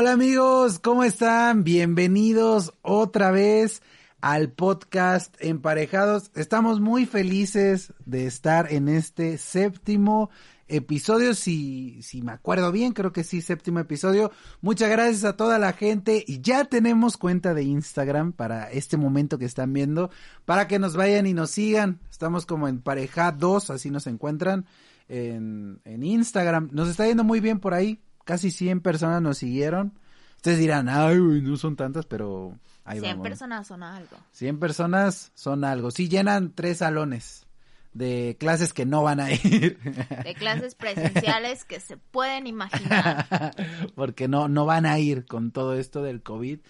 Hola amigos, ¿cómo están? Bienvenidos otra vez al podcast Emparejados. Estamos muy felices de estar en este séptimo episodio, si, si me acuerdo bien, creo que sí, séptimo episodio. Muchas gracias a toda la gente y ya tenemos cuenta de Instagram para este momento que están viendo, para que nos vayan y nos sigan. Estamos como en pareja 2, así nos encuentran en, en Instagram. Nos está yendo muy bien por ahí, casi 100 personas nos siguieron. Ustedes dirán, ay, no son tantas, pero ahí 100 personas son algo. 100 personas son algo. Sí, llenan tres salones de clases que no van a ir. De clases presenciales que se pueden imaginar. Porque no, no van a ir con todo esto del COVID.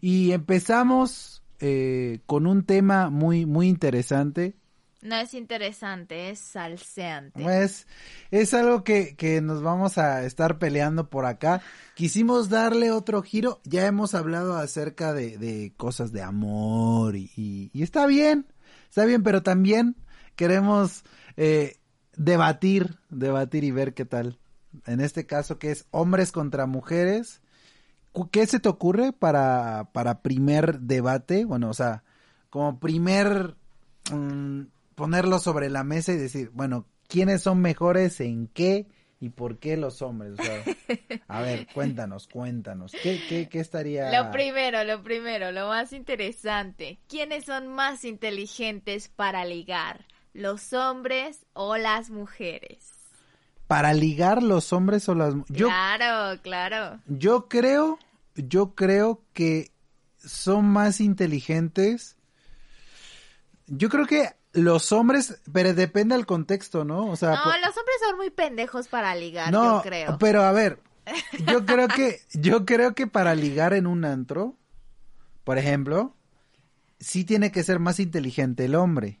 Y empezamos eh, con un tema muy, muy interesante. No es interesante, es salseante. Pues es algo que, que nos vamos a estar peleando por acá. Quisimos darle otro giro. Ya hemos hablado acerca de, de cosas de amor y, y, y está bien, está bien, pero también queremos eh, debatir, debatir y ver qué tal. En este caso, que es hombres contra mujeres. ¿Qué se te ocurre para, para primer debate? Bueno, o sea, como primer mmm, ponerlo sobre la mesa y decir, bueno, ¿quiénes son mejores en qué y por qué los hombres? O sea, a ver, cuéntanos, cuéntanos. ¿Qué, qué, qué estaría? Lo primero, lo primero, lo más interesante. ¿Quiénes son más inteligentes para ligar? los hombres o las mujeres. Para ligar los hombres o las mujeres. Claro, claro. Yo creo, yo creo que son más inteligentes. Yo creo que los hombres, pero depende del contexto, ¿no? O sea, no, por... los hombres son muy pendejos para ligar, no, yo creo. Pero a ver, yo creo que, yo creo que para ligar en un antro, por ejemplo, sí tiene que ser más inteligente el hombre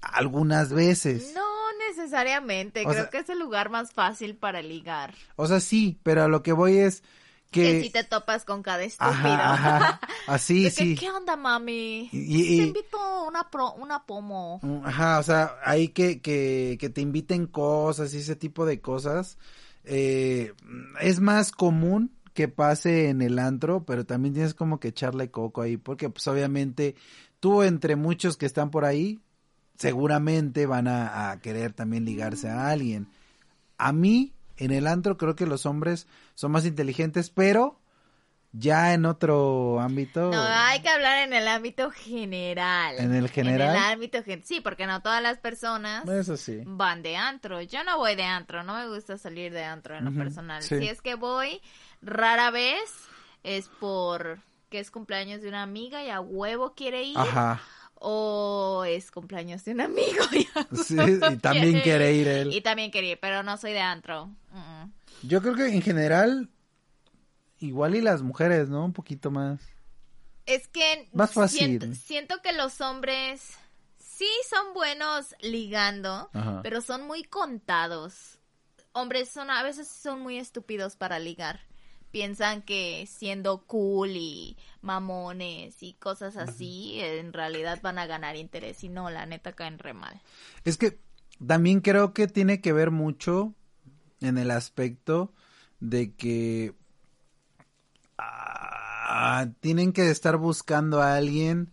algunas veces. No necesariamente, o creo sea, que es el lugar más fácil para ligar. O sea, sí, pero a lo que voy es que... Que si te topas con cada estúpido. Ajá, ajá. Así, De sí. Que, ¿Qué onda, mami? Y, y, te invito una, pro, una pomo. Ajá, o sea, hay que, que, que te inviten cosas y ese tipo de cosas. Eh, es más común que pase en el antro, pero también tienes como que echarle coco ahí, porque pues obviamente tú entre muchos que están por ahí, seguramente van a, a, querer también ligarse a alguien. A mí, en el antro, creo que los hombres son más inteligentes, pero ya en otro ámbito. No, hay que hablar en el ámbito general. En el general. En el ámbito gen sí, porque no todas las personas Eso sí. van de antro. Yo no voy de antro, no me gusta salir de antro en lo uh -huh, personal. sí. Si es que voy, rara vez es por que es cumpleaños de una amiga y a huevo quiere ir. Ajá o es cumpleaños de un amigo. Y, sí, y también quiere ir él. Y también quiere ir, pero no soy de antro. Uh -uh. Yo creo que en general, igual y las mujeres, ¿no? Un poquito más. Es que más fácil. Siento, siento que los hombres sí son buenos ligando, Ajá. pero son muy contados. Hombres son a veces son muy estúpidos para ligar piensan que siendo cool y mamones y cosas así, en realidad van a ganar interés y no, la neta caen re mal. Es que también creo que tiene que ver mucho en el aspecto de que ah, tienen que estar buscando a alguien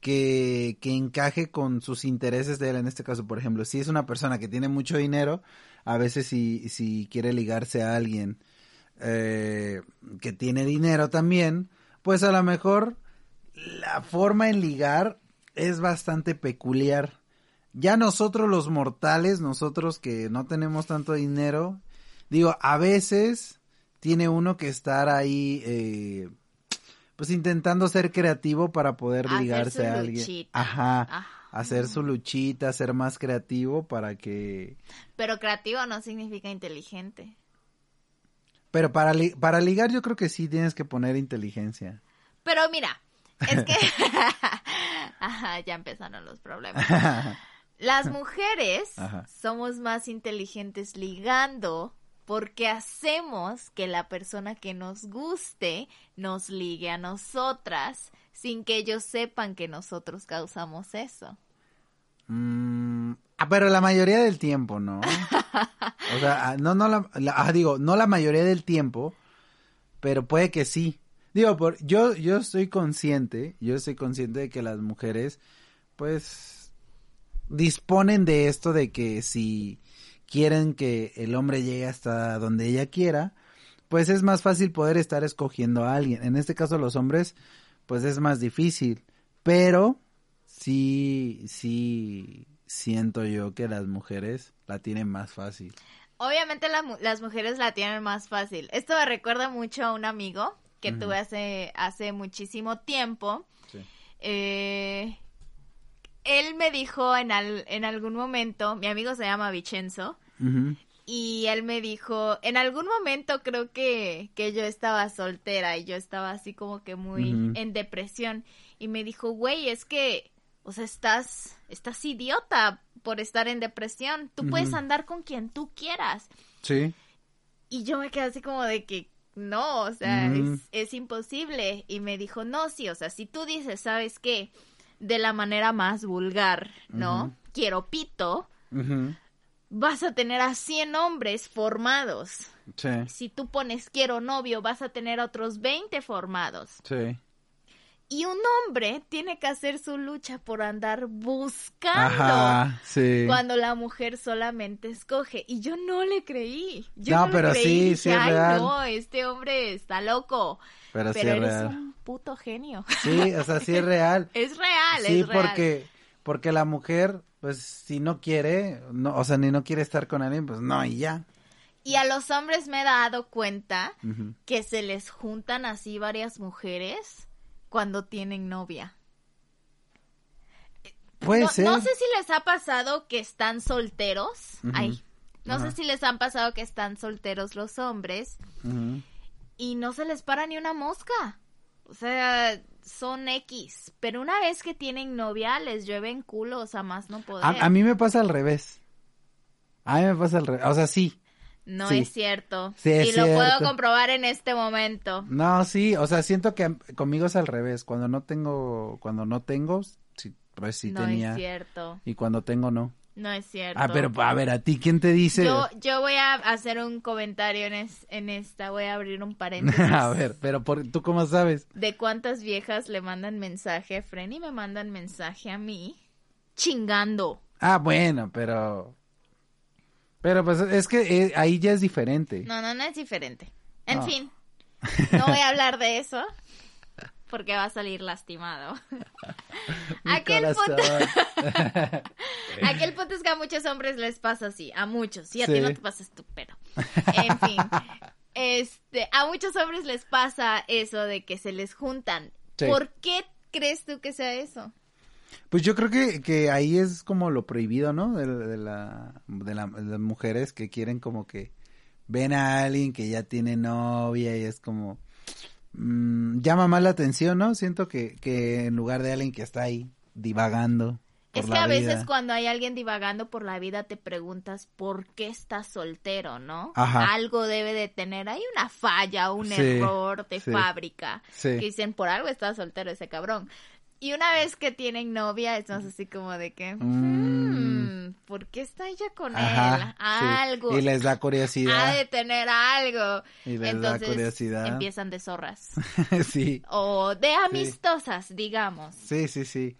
que, que encaje con sus intereses de él. En este caso, por ejemplo, si es una persona que tiene mucho dinero, a veces si, si quiere ligarse a alguien eh, que tiene dinero también, pues a lo mejor la forma en ligar es bastante peculiar. Ya nosotros los mortales, nosotros que no tenemos tanto dinero, digo, a veces tiene uno que estar ahí, eh, pues intentando ser creativo para poder hacer ligarse a alguien. Luchita. Ajá. Hacer su luchita, ser más creativo para que... Pero creativo no significa inteligente. Pero para, li para ligar yo creo que sí tienes que poner inteligencia. Pero mira, es que Ajá, ya empezaron los problemas. Las mujeres Ajá. somos más inteligentes ligando porque hacemos que la persona que nos guste nos ligue a nosotras sin que ellos sepan que nosotros causamos eso. Mm, ah, pero la mayoría del tiempo, ¿no? o sea, no, no la, la ah, digo, no la mayoría del tiempo, pero puede que sí. Digo, por, yo, yo estoy consciente, yo estoy consciente de que las mujeres, pues, disponen de esto de que si quieren que el hombre llegue hasta donde ella quiera, pues es más fácil poder estar escogiendo a alguien. En este caso los hombres, pues es más difícil, pero sí, sí siento yo que las mujeres la tienen más fácil. Obviamente las mujeres la tienen más fácil. Esto me recuerda mucho a un amigo que tuve hace, hace muchísimo tiempo. Eh, él me dijo en, en algún momento, mi amigo se llama Vicenzo, y él me dijo, en algún momento creo que, que yo estaba soltera y yo estaba así como que muy en depresión, y me dijo, güey, es que, o sea, estás, estás idiota por estar en depresión, tú puedes andar con quien tú quieras. Sí. Y yo me quedé así como de que, no, o sea, es, es, imposible. Y me dijo, no, sí, o sea, si tú dices, ¿sabes qué? De la manera más vulgar, ¿no? Quiero pito, vas a tener a 100 hombres formados. Sí. Si tú pones quiero novio, vas a tener a otros 20 formados. Sí. Y un hombre tiene que hacer su lucha por andar buscando cuando la mujer solamente escoge. Y yo no le creí. Yo no, pero sí, sí es Ay, no, este hombre está loco. Pero, sí eres un puto genio. Sí, o sea, sí es real. es real, sí, es real. porque porque la mujer, pues, si no quiere, no, o sea, ni no quiere estar con alguien, pues no, y ya. Y a los hombres me he dado cuenta que se les juntan así varias mujeres cuando tienen novia. Puede no, ser. No sé si les ha pasado que están solteros. Ay, no sé si les han pasado que están solteros los hombres. Y no se les para ni una mosca. O sea, son X. Pero una vez que tienen novia, les llueven culos a más no poder. A, a mí me pasa al revés. A mí me pasa al revés. O sea, sí. No es cierto. Sí, y lo puedo comprobar en este momento. No, sí, o sea, siento que conmigo es al revés. Cuando no tengo, cuando no tengo, sí, pues sí tenía. No es cierto. Y cuando tengo, no. No es cierto. Ah, pero a ver, ¿a ti quién te dice? Yo, yo voy a hacer un comentario en, en esta, voy a abrir un paréntesis. a ver, pero por, ¿tú cómo sabes? De cuántas viejas le mandan mensaje a Fren y me mandan mensaje a mí chingando. Ah, bueno, pero pero pues es que eh, ahí ya es diferente. No, no, no es diferente. En fin, no voy a hablar de eso porque va a salir lastimado. aquel punto... aquel punto es que a muchos hombres les pasa así, a muchos, y a ti no te pasa estupendo. En fin, este, a muchos hombres les pasa eso de que se les juntan. ¿Por qué crees tú que sea eso? Pues yo creo que, que ahí es como lo prohibido, ¿no? De, la, de, las mujeres que quieren como que ven a alguien que ya tiene novia y es como mmm, llama más la atención, ¿no? Siento que, que en lugar de alguien que está ahí divagando. es que a veces cuando hay alguien divagando por la vida te preguntas por qué estás soltero, ¿no? Algo debe de tener, hay una falla, un error de fábrica. Que dicen, por algo está soltero ese cabrón. Y una vez que tienen novia, es más así como de que, mm. hmm, ¿por qué está ella con él? Algo. Y les da curiosidad. Ha de tener algo. Y les da curiosidad. Empiezan de zorras. sí. O de amistosas, digamos. Sí, sí, sí.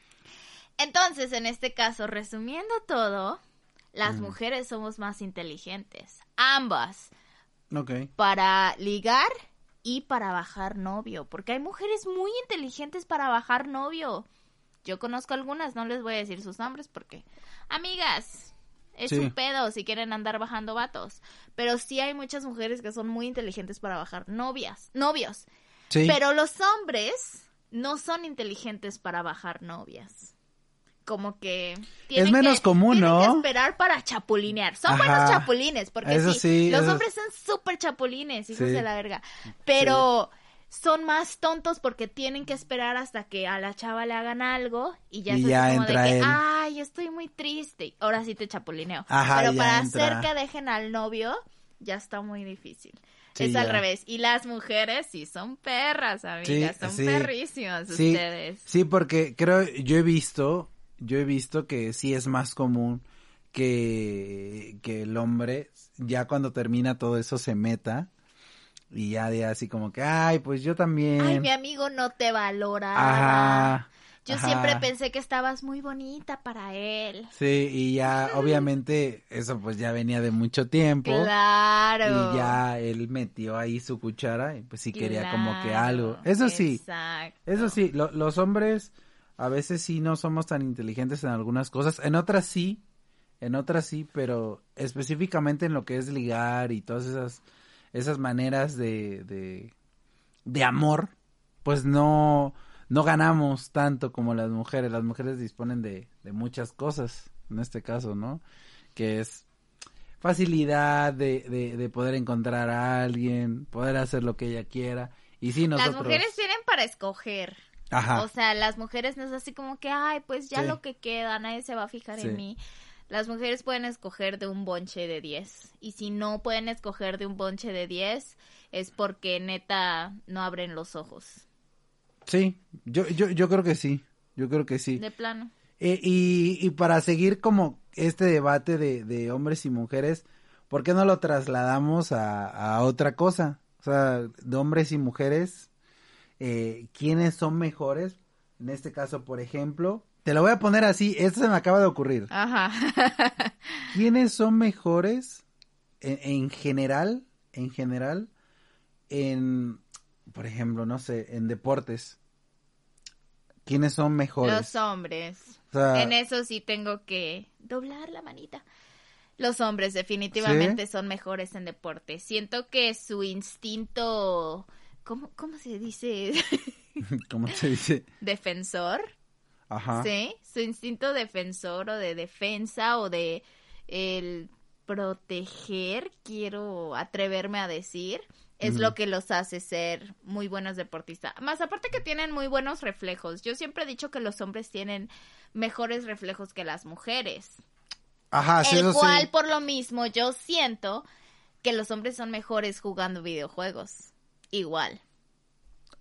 Entonces, en este caso, resumiendo todo, las mm. mujeres somos más inteligentes. Ambas. Ok. Para ligar y para bajar novio, porque hay mujeres muy inteligentes para bajar novio. Yo conozco algunas, no les voy a decir sus nombres porque, amigas, es un pedo si quieren andar bajando vatos. Pero sí hay muchas mujeres que son muy inteligentes para bajar novias, novios. Pero los hombres no son inteligentes para bajar novias como que es menos común, ¿no? Que esperar para chapulinear. Son buenos chapulines, porque sí, los hombres son súper chapulines, hijos de la verga. Pero son más tontos porque tienen que esperar hasta que a la chava le hagan algo y ya, se como de que, ay, estoy muy triste. Ahora sí te chapulineo. Pero para hacer que dejen al novio, ya está muy difícil. es al revés. Y las mujeres sí son perras, amigas. son perrísimas ustedes. Sí, porque creo, yo he visto yo he visto que sí es más común que, que el hombre, ya cuando termina todo eso, se meta Y ya de así como que, ay, pues yo también. Ay, mi amigo no te valora. Ajá. Yo ajá. siempre pensé que estabas muy bonita para él. Sí, y ya obviamente eso pues ya venía de mucho tiempo. Claro. Y ya él metió ahí su cuchara y pues sí quería como que algo. Eso sí, Exacto. eso sí, lo- los hombres a veces sí no somos tan inteligentes en algunas cosas, en otras sí, en otras sí, pero específicamente en lo que es ligar y todas esas, esas maneras de, de, de amor, pues no, no ganamos tanto como las mujeres. Las mujeres disponen de, de muchas cosas, en este caso, ¿no? Que es facilidad de, de, de poder encontrar a alguien, poder hacer lo que ella quiera. Y sí, nosotros... Las mujeres tienen para escoger. Ajá. O sea, las mujeres no es así como que, ay, pues ya Sí. lo que queda, nadie se va a fijar Sí. en mí. Las mujeres pueden escoger de un bonche de 10. Y si no pueden escoger de un bonche de 10, es porque neta no abren los ojos. Sí, yo, yo, yo creo que sí, yo creo que sí. De plano. Eh, y, y para seguir como este debate de, de hombres y mujeres, ¿por qué no lo trasladamos a, a otra cosa? O sea, de hombres y mujeres, eh, ¿quiénes son mejores? En este caso, por ejemplo, te lo voy a poner así, esto se me acaba de ocurrir. Ajá. ¿Quiénes son mejores en, en general, en general, en, por ejemplo, no sé, en deportes? ¿Quiénes son mejores? Los hombres. O sea, En eso sí tengo que doblar la manita. Los hombres definitivamente son mejores en deporte. Siento que su instinto, ¿cómo, cómo se dice? ¿cómo se dice? Defensor. Ajá. Sí, su instinto defensor o de defensa o de el proteger, quiero atreverme a decir, es lo que los hace ser muy buenos deportistas. Más aparte que tienen muy buenos reflejos. Yo siempre he dicho que los hombres tienen mejores reflejos que las mujeres. Ajá, sí, el eso cual, sí. por lo mismo, yo siento que los hombres son mejores jugando videojuegos. Igual.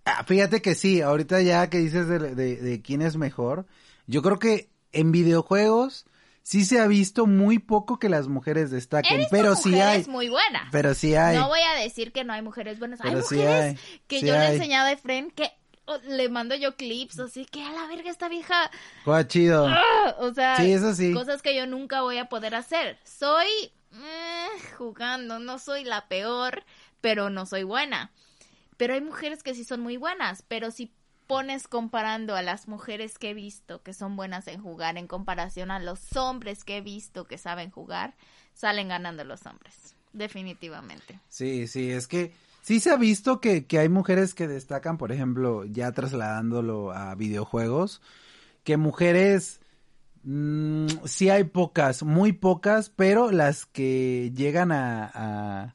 Ah, fíjate que sí, ahorita ya que dices de, de, de quién es mejor, yo creo que en videojuegos sí se ha visto muy poco que las mujeres He destaquen, visto pero sí hay, mujeres muy buenas. pero sí hay. No voy a decir que no hay mujeres buenas. hay Pero sí mujeres hay, que sí yo le he hay. enseñado a Efren que oh, le mando yo clips, así que a la verga esta vieja. Juega chido. ¡ah! O sea, Sí, eso sí. cosas que yo nunca voy a poder hacer. Soy eh, jugando, no soy la peor, pero no soy buena. Pero hay mujeres que sí son muy buenas, pero si pones comparando a las mujeres que he visto que son buenas en jugar en comparación a los hombres que he visto que saben jugar, salen ganando los hombres, definitivamente. Sí, sí, es que sí se ha visto que, que hay mujeres que destacan, por ejemplo, ya trasladándolo a videojuegos, que mujeres mm, sí hay pocas, muy pocas, pero las que llegan a, a,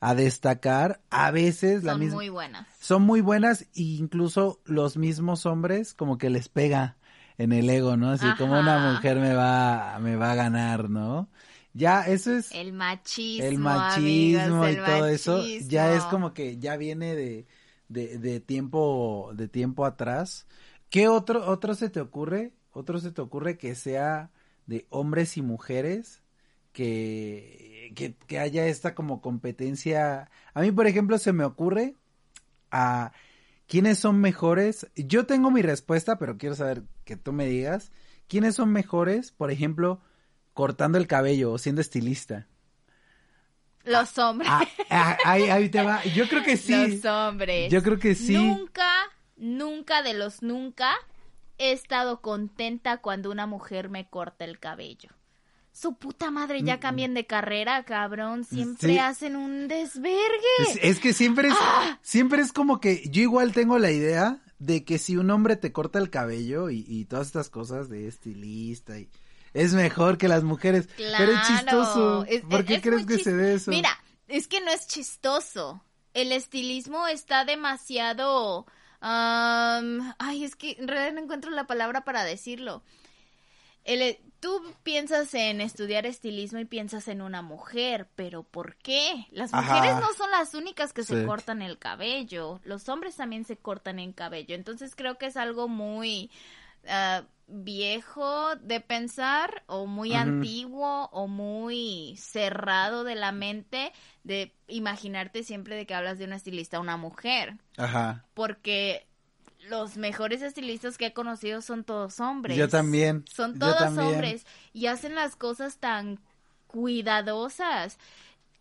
a destacar, a veces la Son misma muy buenas. son muy buenas e incluso los mismos hombres como que les pega en el ego, ¿no? Así como una mujer me va me va a ganar, ¿no? Ya eso es El machismo. el machismo amigos, y el todo eso ya es como que ya viene de, de, de tiempo de tiempo atrás. ¿Qué otro otro se te ocurre? Otro se te ocurre que sea de hombres y mujeres que, que, que haya esta como competencia. A mí, por ejemplo, se me ocurre a quiénes son mejores. Yo tengo mi respuesta, pero quiero saber que tú me digas. ¿Quiénes son mejores, por ejemplo, cortando el cabello o siendo estilista? Los hombres. Ah, ah, ahí, ahí te va. Yo creo que sí. Los hombres. Yo creo que sí. Nunca, nunca de los nunca he estado contenta cuando una mujer me corta el cabello. Su puta madre, ya cambien de carrera, cabrón. Siempre Mm, Sí. hacen un desvergue. Es, es que siempre es, ¡Ah! siempre es como que yo igual tengo la idea de que si un hombre te corta el cabello y, y todas estas cosas de estilista y es mejor que las mujeres. Pero es chistoso. Es- ¿Por qué es crees que se dé eso? Mira, es que no es chistoso. El estilismo está demasiado... am, ay, es que en realidad no encuentro la palabra para decirlo. El- tú piensas en estudiar estilismo y piensas en una mujer, pero ¿por qué? Las Ajá. mujeres no son las únicas que se cortan el cabello. Los hombres también se cortan el cabello. Entonces creo que es algo muy ah, viejo de pensar o muy antiguo o muy cerrado de la mente de imaginarte siempre de que hablas de una estilista una mujer Ajá. porque los mejores estilistas que he conocido son todos hombres. Yo también. Son todos también. hombres y hacen las cosas tan cuidadosas.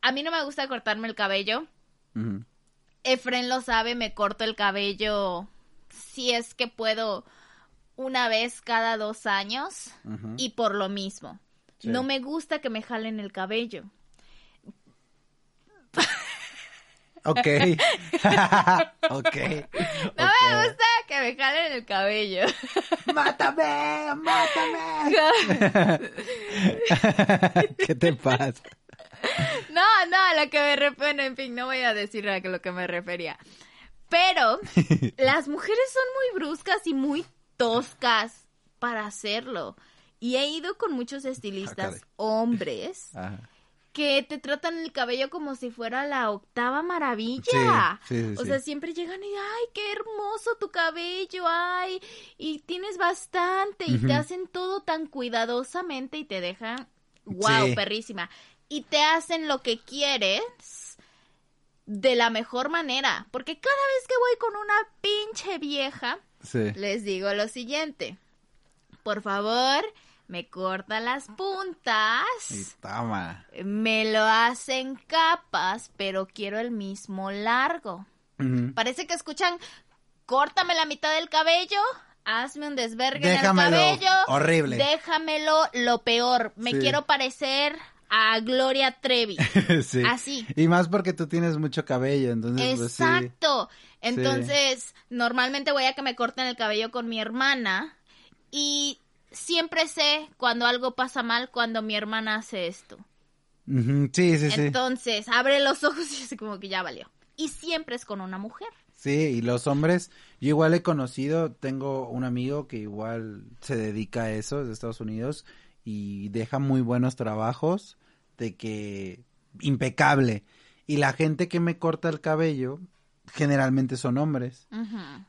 A mí no me gusta cortarme el cabello. Efren lo sabe, me corto el cabello si es que puedo una vez cada dos años y por lo mismo. Sí. No me gusta que me jalen el cabello. Ok. ok. No me gusta que me jalen el cabello. ¡Mátame! ¡Mátame! ¿Qué te pasa? No, no, a lo que me refiero, en fin, no voy a decir a lo que me refería. Pero las mujeres son muy bruscas y muy toscas para hacerlo. Y he ido con muchos estilistas caray. hombres Ajá. Que te tratan el cabello como si fuera la octava maravilla. Sí, sí, sí, o sea, siempre llegan y, ay, qué hermoso tu cabello, ay, y tienes bastante, y te hacen todo tan cuidadosamente y te dejan, wow, perrísima. Y te hacen lo que quieres de la mejor manera, porque cada vez que voy con una pinche vieja, les digo lo siguiente, por favor, me corta las puntas. Y toma. Me lo hacen capas, pero quiero el mismo largo. Parece que escuchan, córtame la mitad del cabello, hazme un desvergue Déjamelo en el cabello. horrible. Déjamelo lo peor. Me Sí. quiero parecer a Gloria Trevi. sí. Así. Y más porque tú tienes mucho cabello, entonces pues sí. Exacto. Entonces, normalmente voy a que me corten el cabello con mi hermana y siempre sé cuando algo pasa mal cuando mi hermana hace esto. Sí, sí, sí. Entonces, abre los ojos y así como que ya valió. Y siempre es con una mujer. Sí, y los hombres, yo igual he conocido, tengo un amigo que igual se dedica a eso, es de Estados Unidos, y deja muy buenos trabajos, de que impecable. Y la gente que me corta el cabello, generalmente son hombres.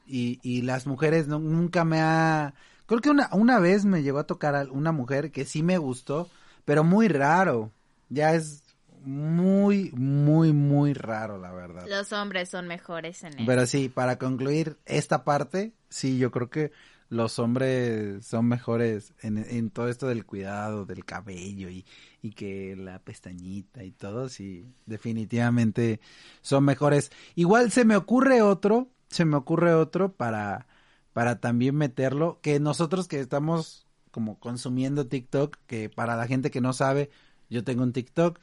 Y, y las mujeres no, nunca me ha... Creo que una, una vez me llegó a tocar a una mujer que sí me gustó, pero muy raro. Ya es muy, muy, muy raro, la verdad. Los hombres son mejores en eso. Pero sí, para concluir esta parte, sí, yo creo que los hombres son mejores en, en todo esto del cuidado del cabello y, y que la pestañita y todo, sí, definitivamente son mejores. Igual se me ocurre otro, se me ocurre otro para, para también meterlo, que nosotros que estamos como consumiendo TikTok, que para la gente que no sabe, yo tengo un TikTok,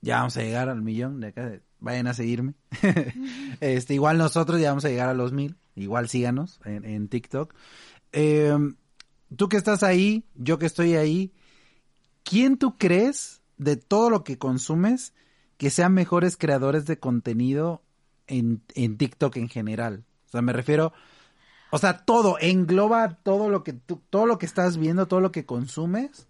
ya vamos a llegar al millón de acá, vayan a seguirme. este, igual nosotros ya vamos a llegar a los mil, igual síganos en, en TikTok. Eh, tú que estás ahí, yo que estoy ahí, ¿quién tú crees de todo lo que consumes que sean mejores creadores de contenido en, en TikTok en general? O sea, me refiero, o sea, todo, engloba todo lo que tú, todo lo que estás viendo, todo lo que consumes.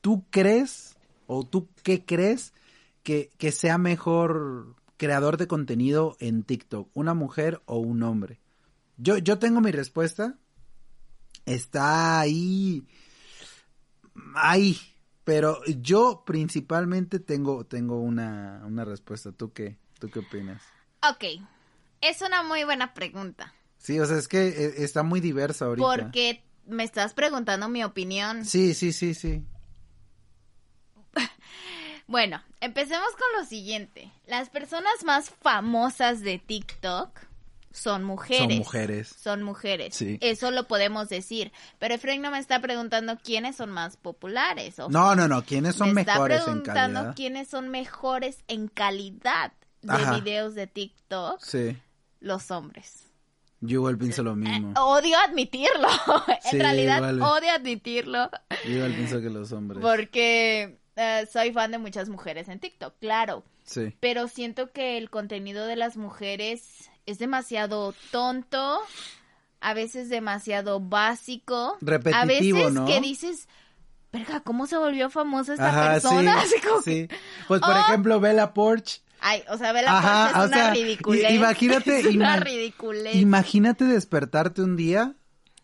¿Tú crees o tú qué crees que, que sea mejor creador de contenido en TikTok, una mujer o un hombre? Yo, yo tengo mi respuesta. Está ahí. Ahí. Pero yo principalmente tengo, tengo una, una respuesta. ¿Tú qué? ¿Tú qué opinas? Ok, es una muy buena pregunta. Sí, o sea, es que eh, está muy diversa ahorita. Porque me estás preguntando mi opinión. Sí, sí, sí, sí. Bueno, empecemos con lo siguiente. Las personas más famosas de TikTok son mujeres. Son mujeres. Son mujeres. Sí. Eso lo podemos decir. Pero Efraín no me está preguntando quiénes son más populares. o No, no, no. ¿Quiénes son me está mejores en preguntando calidad? quiénes son mejores en calidad de Ajá. videos de TikTok. Sí. Los hombres. Yo igual pienso lo mismo. Odio admitirlo. en Sí, realidad odio admitirlo. Yo igual pienso que los hombres. Porque eh, soy fan de muchas mujeres en TikTok, claro. Sí. Pero siento que el contenido de las mujeres es demasiado tonto, a veces demasiado básico. Repetitivo, a veces ¿no? que dices, verga, ¿cómo se volvió famosa esta Ajá, persona? sí, Pues por Oh. ejemplo, Bella Porch. Ay, o sea, Bella Ajá, Porch es una sea, ridiculez. imagínate, Es una ima- ridiculez. Imagínate despertarte un día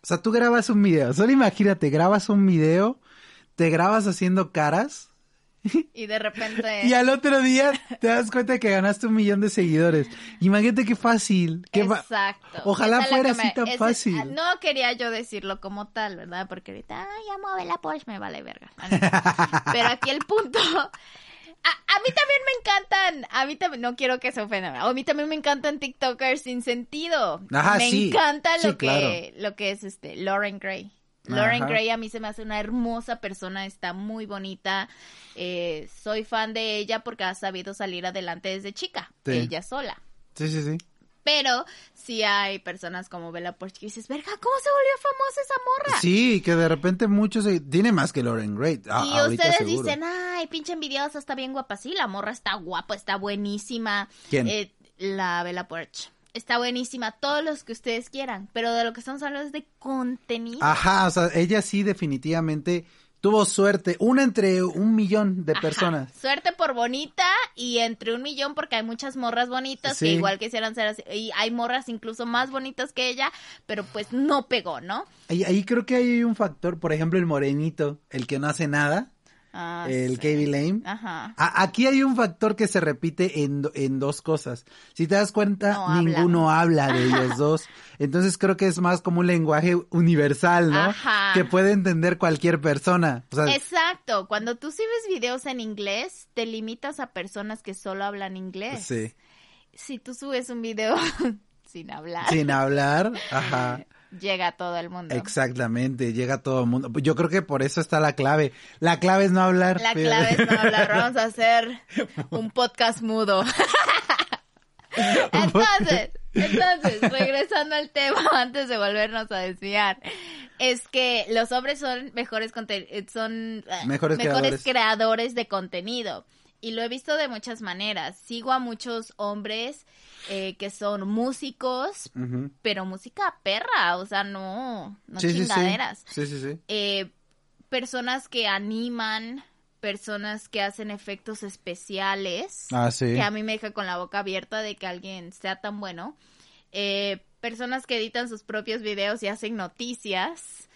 O sea, tú grabas un video, solo imagínate, grabas un video, te grabas haciendo caras Y de repente... y al otro día te das cuenta que ganaste un millón de seguidores. Imagínate qué fácil. Qué fa- Exacto. Ojalá Esa fuera así me- tan fácil. No quería yo decirlo como tal, ¿verdad? Porque ahorita, ay, amo a Bella Porsche, me vale verga. Pero aquí el punto... A, a mí también me encantan, a mí también, no quiero que se ofendan, a mí también me encantan TikTokers sin sentido. Ajá, me sí. encanta Sí, lo que, lo que es este, Lauren Gray. Lauren Ajá. Gray a mí se me hace una hermosa persona, está muy bonita. eh, soy fan de ella porque ha sabido salir adelante desde chica, Sí. ella sola. Sí, sí, sí. Pero sí hay personas como Bella Porsche que dices, verga, ¿cómo se volvió famosa esa morra? Sí, que de repente muchos se- tiene más que Lauren Gray. a- y ustedes seguro. dicen, ay, pinche envidiosa, está bien guapa. Sí, la morra está guapa, está buenísima. ¿Quién? Eh, la Bella Porsche. Está buenísima, todos los que ustedes quieran. Pero de lo que estamos hablando es de contenido. Ajá, o sea, ella sí definitivamente tuvo suerte. Una entre un millón de Ajá. personas. Suerte por bonita y entre un millón porque hay muchas morras bonitas Sí. que igual quisieran ser así. Y hay morras incluso más bonitas que ella, pero pues no pegó, ¿no? Ahí, ahí creo que hay un factor, por ejemplo, el morenito, el que no hace nada, Ah, el sí. KB Lame. Ajá. A- Aquí hay un factor que se repite en, do- en dos cosas. Si te das cuenta, No ninguno habla de ellos dos. Entonces creo que es más como un lenguaje universal, ¿no? Ajá. Que puede entender cualquier persona. O sea, Exacto, cuando tú subes videos en inglés, te limitas a personas que solo hablan inglés. sí. Si tú subes un video sin hablar, Sin hablar, ajá. llega a todo el mundo. Exactamente, llega a todo el mundo. Yo creo que por eso está la clave. La clave es no hablar. La clave es no hablar, vamos a hacer un podcast mudo. entonces, entonces, regresando al tema antes de volvernos a desviar, es que los hombres son mejores conte- son eh, Mejores creadores. creadores de contenido. Y lo he visto de muchas maneras. Sigo a muchos hombres eh, que son músicos, pero música perra, o sea, no, no Sí, sí, sí. chingaderas Sí, sí, sí. eh, personas que animan, personas que hacen efectos especiales, Ah, sí. que a mí me deja con la boca abierta de que alguien sea tan bueno, eh, personas que editan sus propios videos y hacen noticias,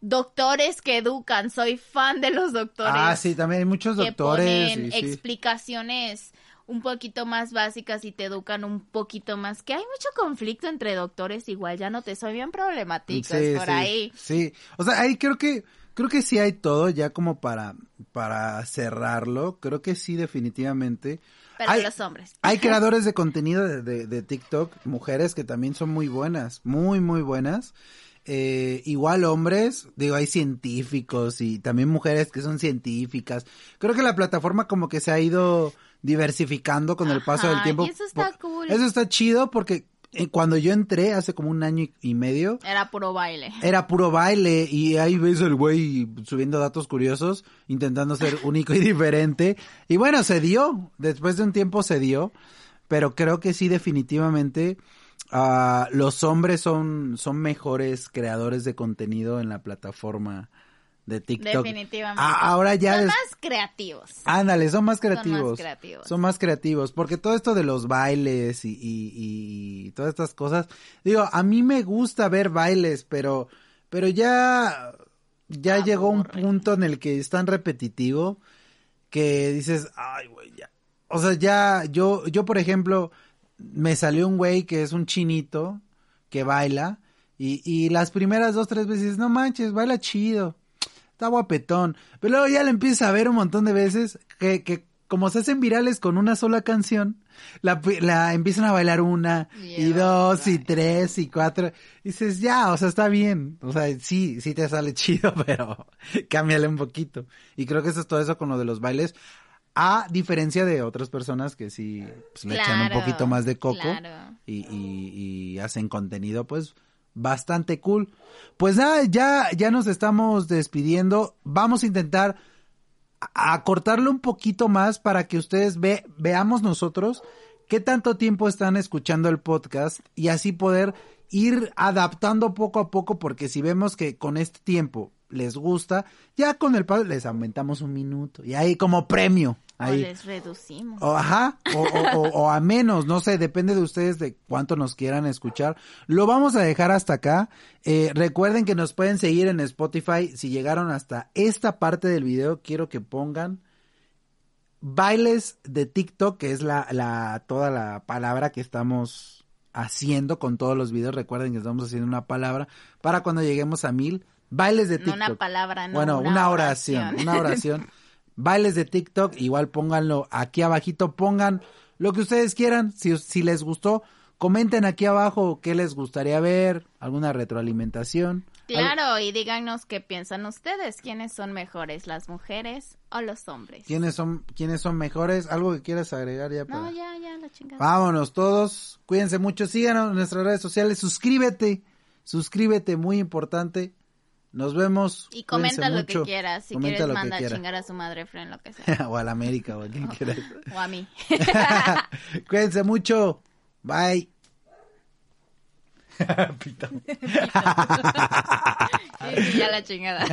doctores que educan, soy fan de los doctores. Ah, sí, también hay muchos que doctores. ponen y sí. explicaciones un poquito más básicas y te educan un poquito más. Que hay mucho conflicto entre doctores, igual ya no te soy bien problemáticos Sí, por sí, ahí. Sí, o sea, ahí creo que creo que sí hay todo ya como para para cerrarlo. Creo que sí definitivamente. Pero Hay- los hombres. Hay creadores de contenido de, de- de TikTok, mujeres que también son muy buenas, muy muy buenas. Eh, igual hombres, digo, hay científicos y también mujeres que son científicas. Creo que la plataforma como que se ha ido diversificando con el paso del tiempo. y eso está cool. Eso está chido porque eh, cuando yo entré hace como un año y- y medio, Era puro baile. era puro baile y ahí ves el güey subiendo datos curiosos, intentando ser único y diferente. Y bueno, se dio, después de un tiempo se dio, pero creo que sí definitivamente ah, los hombres son, son mejores creadores de contenido en la plataforma de TikTok. Definitivamente. Ah, ahora ya... Son más creativos. Ándale, son más Son más creativos. creativos. Son más creativos. Porque todo esto de los bailes y, y, y todas estas cosas. Digo, a mí me gusta ver bailes, pero, pero ya, ya llegó un punto en el que es tan repetitivo que dices, ay, güey, ya. O sea, ya, yo, yo, por ejemplo, me salió un güey que es un chinito que baila. Y, y las primeras dos, tres veces, no manches, baila chido está guapetón. Pero luego ya le empieza a ver un montón de veces que, que como se hacen virales con una sola canción, la, la empiezan a bailar una, y dos, y tres, y cuatro. Y dices, ya, o sea, está bien. O sea, sí, sí te sale chido, pero cámbiale un poquito. Y creo que eso es todo eso con lo de los bailes. A diferencia de otras personas que sí pues, le echan un poquito más de coco claro. y, y, y hacen contenido, pues bastante cool. Pues nada, ya, ya nos estamos despidiendo. Vamos a intentar acortarlo un poquito más para que ustedes ve, veamos nosotros qué tanto tiempo están escuchando el podcast y así poder ir adaptando poco a poco porque si vemos que con este tiempo les gusta, ya con el paso les aumentamos un minuto y ahí como premio. Ahí. O les reducimos. O, ajá, o, o, o, o, a menos, no sé, depende de ustedes de cuánto nos quieran escuchar. Lo vamos a dejar hasta acá. Eh, recuerden que nos pueden seguir en Spotify. Si llegaron hasta esta parte del video, quiero que pongan bailes de TikTok, que es la, la, toda la palabra que estamos haciendo con todos los videos. Recuerden que estamos haciendo una palabra para cuando lleguemos a mil. Bailes de TikTok. No una palabra, no. Bueno, una, una oración, oración. una oración. bailes de TikTok, igual pónganlo aquí abajito, pongan lo que ustedes quieran, si, si les gustó, comenten aquí abajo qué les gustaría ver, alguna retroalimentación. Claro, y díganos qué piensan ustedes, quiénes son mejores, las mujeres o los hombres. ¿Quiénes son, quiénes son mejores? ¿Algo que quieras agregar ya? Para... No, ya, ya, la chingada. Vámonos todos, cuídense mucho, síganos en nuestras redes sociales, suscríbete, suscríbete, muy importante. Nos vemos. Y comenta lo mucho. que quieras. Si comenta quieres, manda a chingar a su madre, Fren, lo que sea. o a la América, o a quien quieras. o a mí. Cuídense mucho. Bye. Pito. sí, sí, ya la chingada.